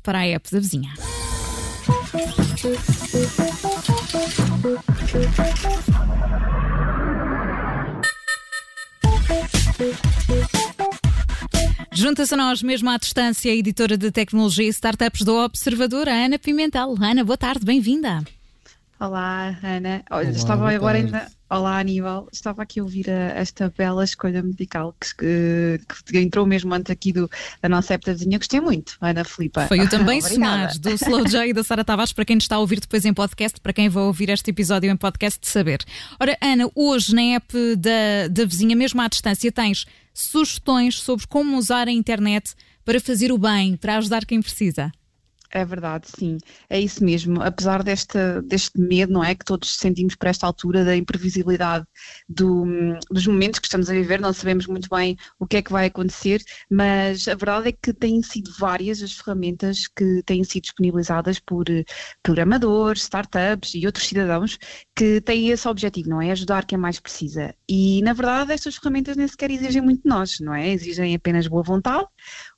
para a app da vizinha. Junta-se a nós, mesmo à distância, a editora de tecnologia e startups do Observador, a Ana Pimentel. Ana, boa tarde, bem-vinda. Olá, Ana. Olha, Olá, estava agora ainda. Olá, Aníbal. Estava aqui a ouvir a, esta bela escolha musical que, que, entrou mesmo antes aqui do, da nossa épitazinha. Gostei muito, Ana Filipa. Foi o também sonhar do Slow J e da Sara Tavares, para quem está a ouvir depois em podcast, para quem vai ouvir este episódio em podcast, de saber. Ora, Ana, hoje na app da, da vizinha, mesmo à distância, tens sugestões sobre como usar a internet para fazer o bem, para ajudar quem precisa. É verdade, sim, é isso mesmo. Apesar deste, medo, não é? Que todos sentimos por esta altura da imprevisibilidade do, dos momentos que estamos a viver, não sabemos muito bem o que é que vai acontecer, mas a verdade é que têm sido várias as ferramentas que têm sido disponibilizadas por programadores, startups e outros cidadãos que têm esse objetivo, não é? Ajudar quem mais precisa. E na verdade estas ferramentas nem sequer exigem muito de nós, não é? Exigem apenas boa vontade,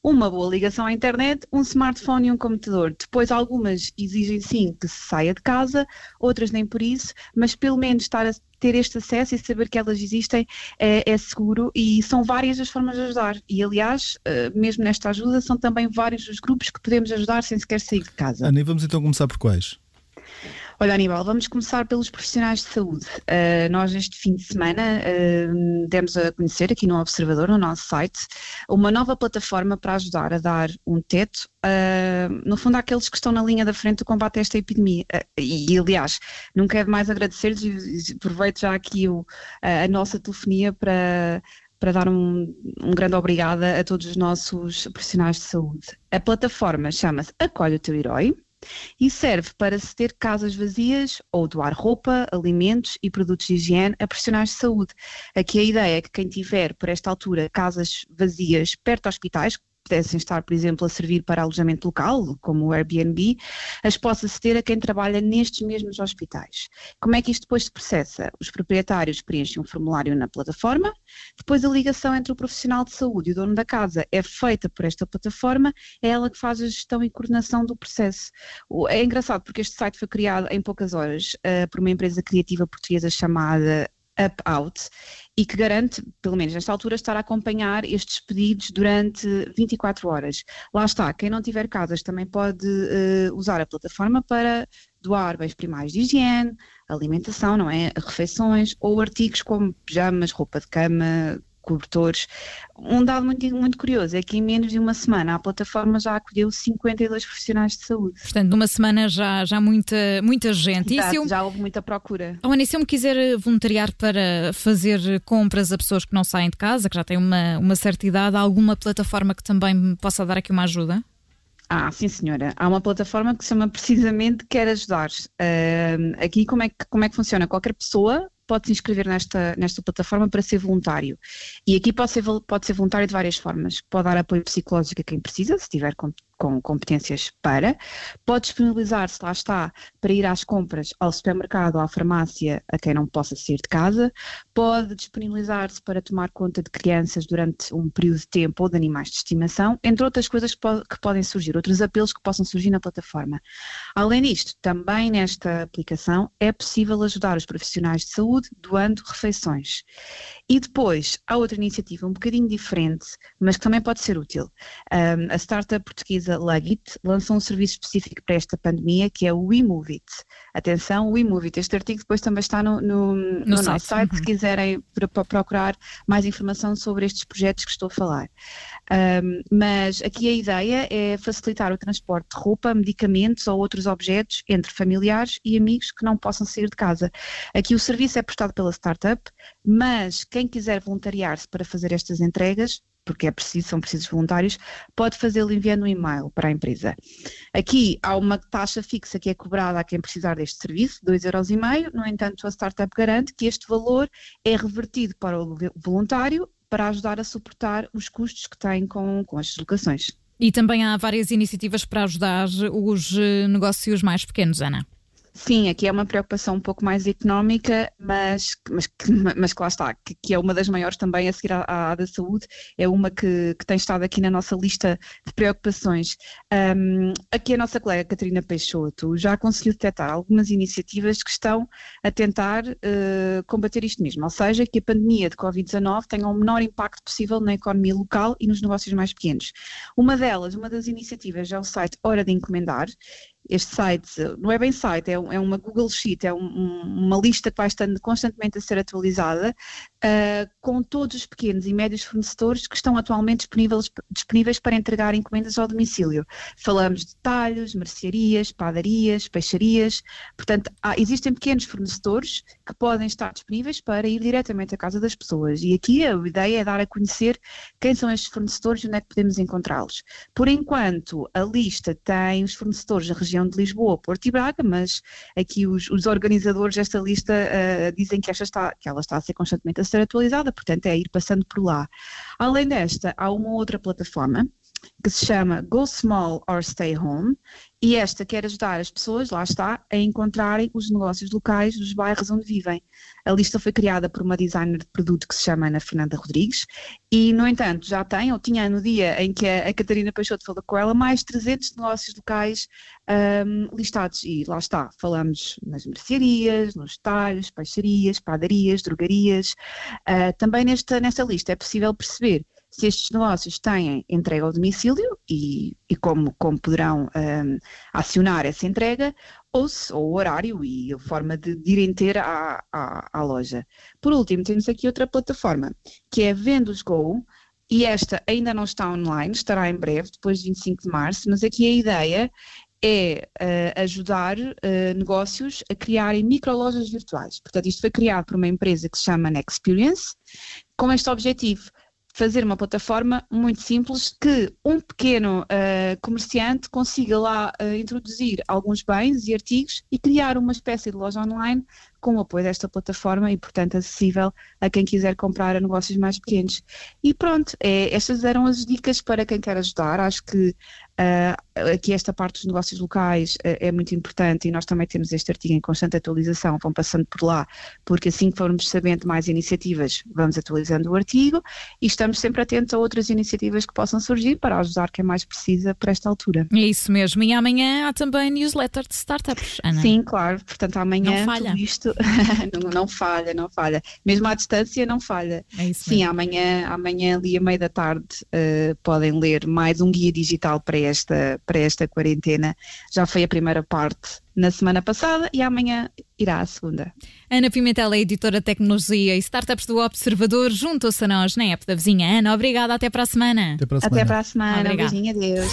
uma boa ligação à internet, um smartphone e um computador. Depois algumas exigem sim que se saia de casa, outras nem por isso, mas pelo menos estar a ter este acesso e saber que elas existem é, é, seguro e são várias as formas de ajudar. E aliás, eh, mesmo nesta ajuda, são também vários os grupos que podemos ajudar sem sequer sair de casa. Ana, vamos então começar por quais? Olha, Aníbal, vamos começar pelos profissionais de saúde. Uh, nós, este fim de semana, uh, demos a conhecer aqui no Observador, no nosso site, uma nova plataforma para ajudar a dar um teto, uh, no fundo, àqueles que estão na linha da frente do combate a esta epidemia. E, aliás, não quero mais agradecer-lhes e aproveito já aqui o, a nossa telefonia para para dar um, um, grande obrigada a todos os nossos profissionais de saúde. A plataforma chama-se Acolhe o Teu Herói e serve para se ter casas vazias ou doar roupa, alimentos e produtos de higiene a profissionais de saúde. Aqui a ideia é que quem tiver, por esta altura, casas vazias perto de hospitais, pudessem estar, por exemplo, a servir para alojamento local, como o Airbnb, as possa-se ter a quem trabalha nestes mesmos hospitais. Como é que isto depois se processa? Os proprietários preenchem um formulário na plataforma, depois a ligação entre o profissional de saúde e o dono da casa é feita por esta plataforma, é ela que faz a gestão e coordenação do processo. É engraçado porque este site foi criado em poucas horas uh, por uma empresa criativa portuguesa chamada Up Out e que garante, pelo menos nesta altura, estar a acompanhar estes pedidos durante 24 horas. Lá está, quem não tiver casas também pode uh, usar a plataforma para doar bens primários de higiene, alimentação, não é? Refeições ou artigos como pijamas, roupa de cama, cobertores. Um dado muito, muito curioso é que em menos de uma semana a plataforma já acolheu 52 profissionais de saúde. Portanto, numa semana já, já muita, muita gente. Exato, eu... Já houve muita procura. Oh, Ana, e se eu me quiser voluntariar para fazer compras a pessoas que não saem de casa, que já têm uma, uma certa idade, há alguma plataforma que também me possa dar aqui uma ajuda? Ah, sim senhora. Há uma plataforma que se chama precisamente Quer Ajudar. Uh, aqui como é, que, como é que funciona? Qualquer pessoa pode se inscrever nesta, nesta plataforma para ser voluntário. E aqui pode ser, pode ser voluntário de várias formas. Pode dar apoio psicológico a quem precisa, se tiver com competências para, pode disponibilizar-se, lá está, para ir às compras ao supermercado à farmácia a quem não possa sair de casa, pode disponibilizar-se para tomar conta de crianças durante um período de tempo ou de animais de estimação, entre outras coisas que, po que podem surgir, outros apelos que possam surgir na plataforma. Além disto, também nesta aplicação é possível ajudar os profissionais de saúde doando refeições. E depois, há outra iniciativa um bocadinho diferente, mas que também pode ser útil. Um, a startup portuguesa empresa Lagit lançou um serviço específico para esta pandemia que é o WeMoveIt. Atenção, WeMoveIt. Este artigo depois também está no, no, no, no site. nosso site, uhum. se quiserem procurar mais informação sobre estes projetos que estou a falar. Um, mas aqui a ideia é facilitar o transporte de roupa, medicamentos ou outros objetos entre familiares e amigos que não possam sair de casa. Aqui o serviço é prestado pela startup, mas quem quiser voluntariar-se para fazer estas entregas porque é preciso, são precisos voluntários, pode fazê-lo enviando um e-mail para a empresa. Aqui há uma taxa fixa que é cobrada a quem precisar deste serviço, 2,5€, no entanto a startup garante que este valor é revertido para o voluntário para ajudar a suportar os custos que tem com, com as deslocações. E também há várias iniciativas para ajudar os eh, negócios mais pequenos, Ana. Sim, aqui é uma preocupação um pouco mais económica, mas, mas, mas que lá está, que, que é uma das maiores também a seguir à, à da saúde, é uma que, que, tem estado aqui na nossa lista de preocupações. Um, aqui a nossa colega Catarina Peixoto já conseguiu detectar algumas iniciativas que estão a tentar uh, combater isto mesmo, ou seja, que a pandemia de Covid-19 tenha o menor impacto possível na economia local e nos negócios mais pequenos. Uma delas, uma das iniciativas é o site Hora de Encomendar, este site, não é bem site, é, é uma Google Sheet, é um, uma lista que vai estando constantemente a ser atualizada, uh, com todos os pequenos e médios fornecedores que estão atualmente disponíveis, disponíveis para entregar encomendas ao domicílio. Falamos de talhos, mercearias, padarias, peixarias, portanto, há, existem pequenos fornecedores que podem estar disponíveis para ir diretamente à casa das pessoas. E aqui a ideia é dar a conhecer quem são estes fornecedores e onde é que podemos encontrá-los. Por enquanto, a lista tem os fornecedores da região de Lisboa, Porto e Braga, mas aqui os, os organizadores desta lista uh, dizem que, esta está, que ela está a ser constantemente ser atualizada, portanto é ir passando por lá. Além desta, há uma outra plataforma que se chama Go Small or Stay Home, e esta quer ajudar as pessoas, lá está, a encontrarem os negócios locais dos bairros onde vivem. A lista foi criada por uma designer de produto que se chama Ana Fernanda Rodrigues e, no entanto, já tem, ou tinha no dia em que a, Catarina Peixoto falou com ela, mais 300 negócios locais um, listados. E lá está, falamos nas mercearias, nos talhos, peixarias, padarias, drogarias. Uh, também nesta, nesta lista é possível perceber se estes negócios têm entrega ao domicílio e, e como, como poderão um, acionar essa entrega, ou, se, ou, o horário e a forma de, de irem ter à, à, à, loja. Por último, temos aqui outra plataforma, que é Vendos Go, e esta ainda não está online, estará em breve, depois de 25 de março, mas aqui a ideia é uh, ajudar uh, negócios a criarem microlojas virtuais. Portanto, isto foi criado por uma empresa que se chama Nexperience, com este objetivo, fazer uma plataforma muito simples que um pequeno uh, comerciante consiga lá uh, introduzir alguns bens e artigos e criar uma espécie de loja online com o apoio desta plataforma e, portanto, acessível a quem quiser comprar a negócios mais pequenos. E pronto, é, estas eram as dicas para quem quer ajudar. Acho que Uh, aqui esta parte dos negócios locais uh, é muito importante e nós também temos este artigo em constante atualização, vão passando por lá, porque assim que formos sabendo mais iniciativas, vamos atualizando o artigo e estamos sempre atentos a outras iniciativas que possam surgir para ajudar quem mais precisa por esta altura. É isso mesmo. E amanhã há também newsletter de startups, Ana. Sim, claro. Portanto, amanhã não falha. isto não, não, falha, não falha. Mesmo à distância não falha. É isso Sim, amanhã, amanhã ali à meia da tarde uh, podem ler mais um guia digital para esta, para esta quarentena. Já foi a primeira parte na semana passada e amanhã irá a segunda. Ana Pimentel é editora de tecnologia e startups do Observador, junto-se a nós na app da vizinha. Ana, obrigada, até para a semana. Até para a semana. Até para a semana. Obrigada. Um beijinho, adeus.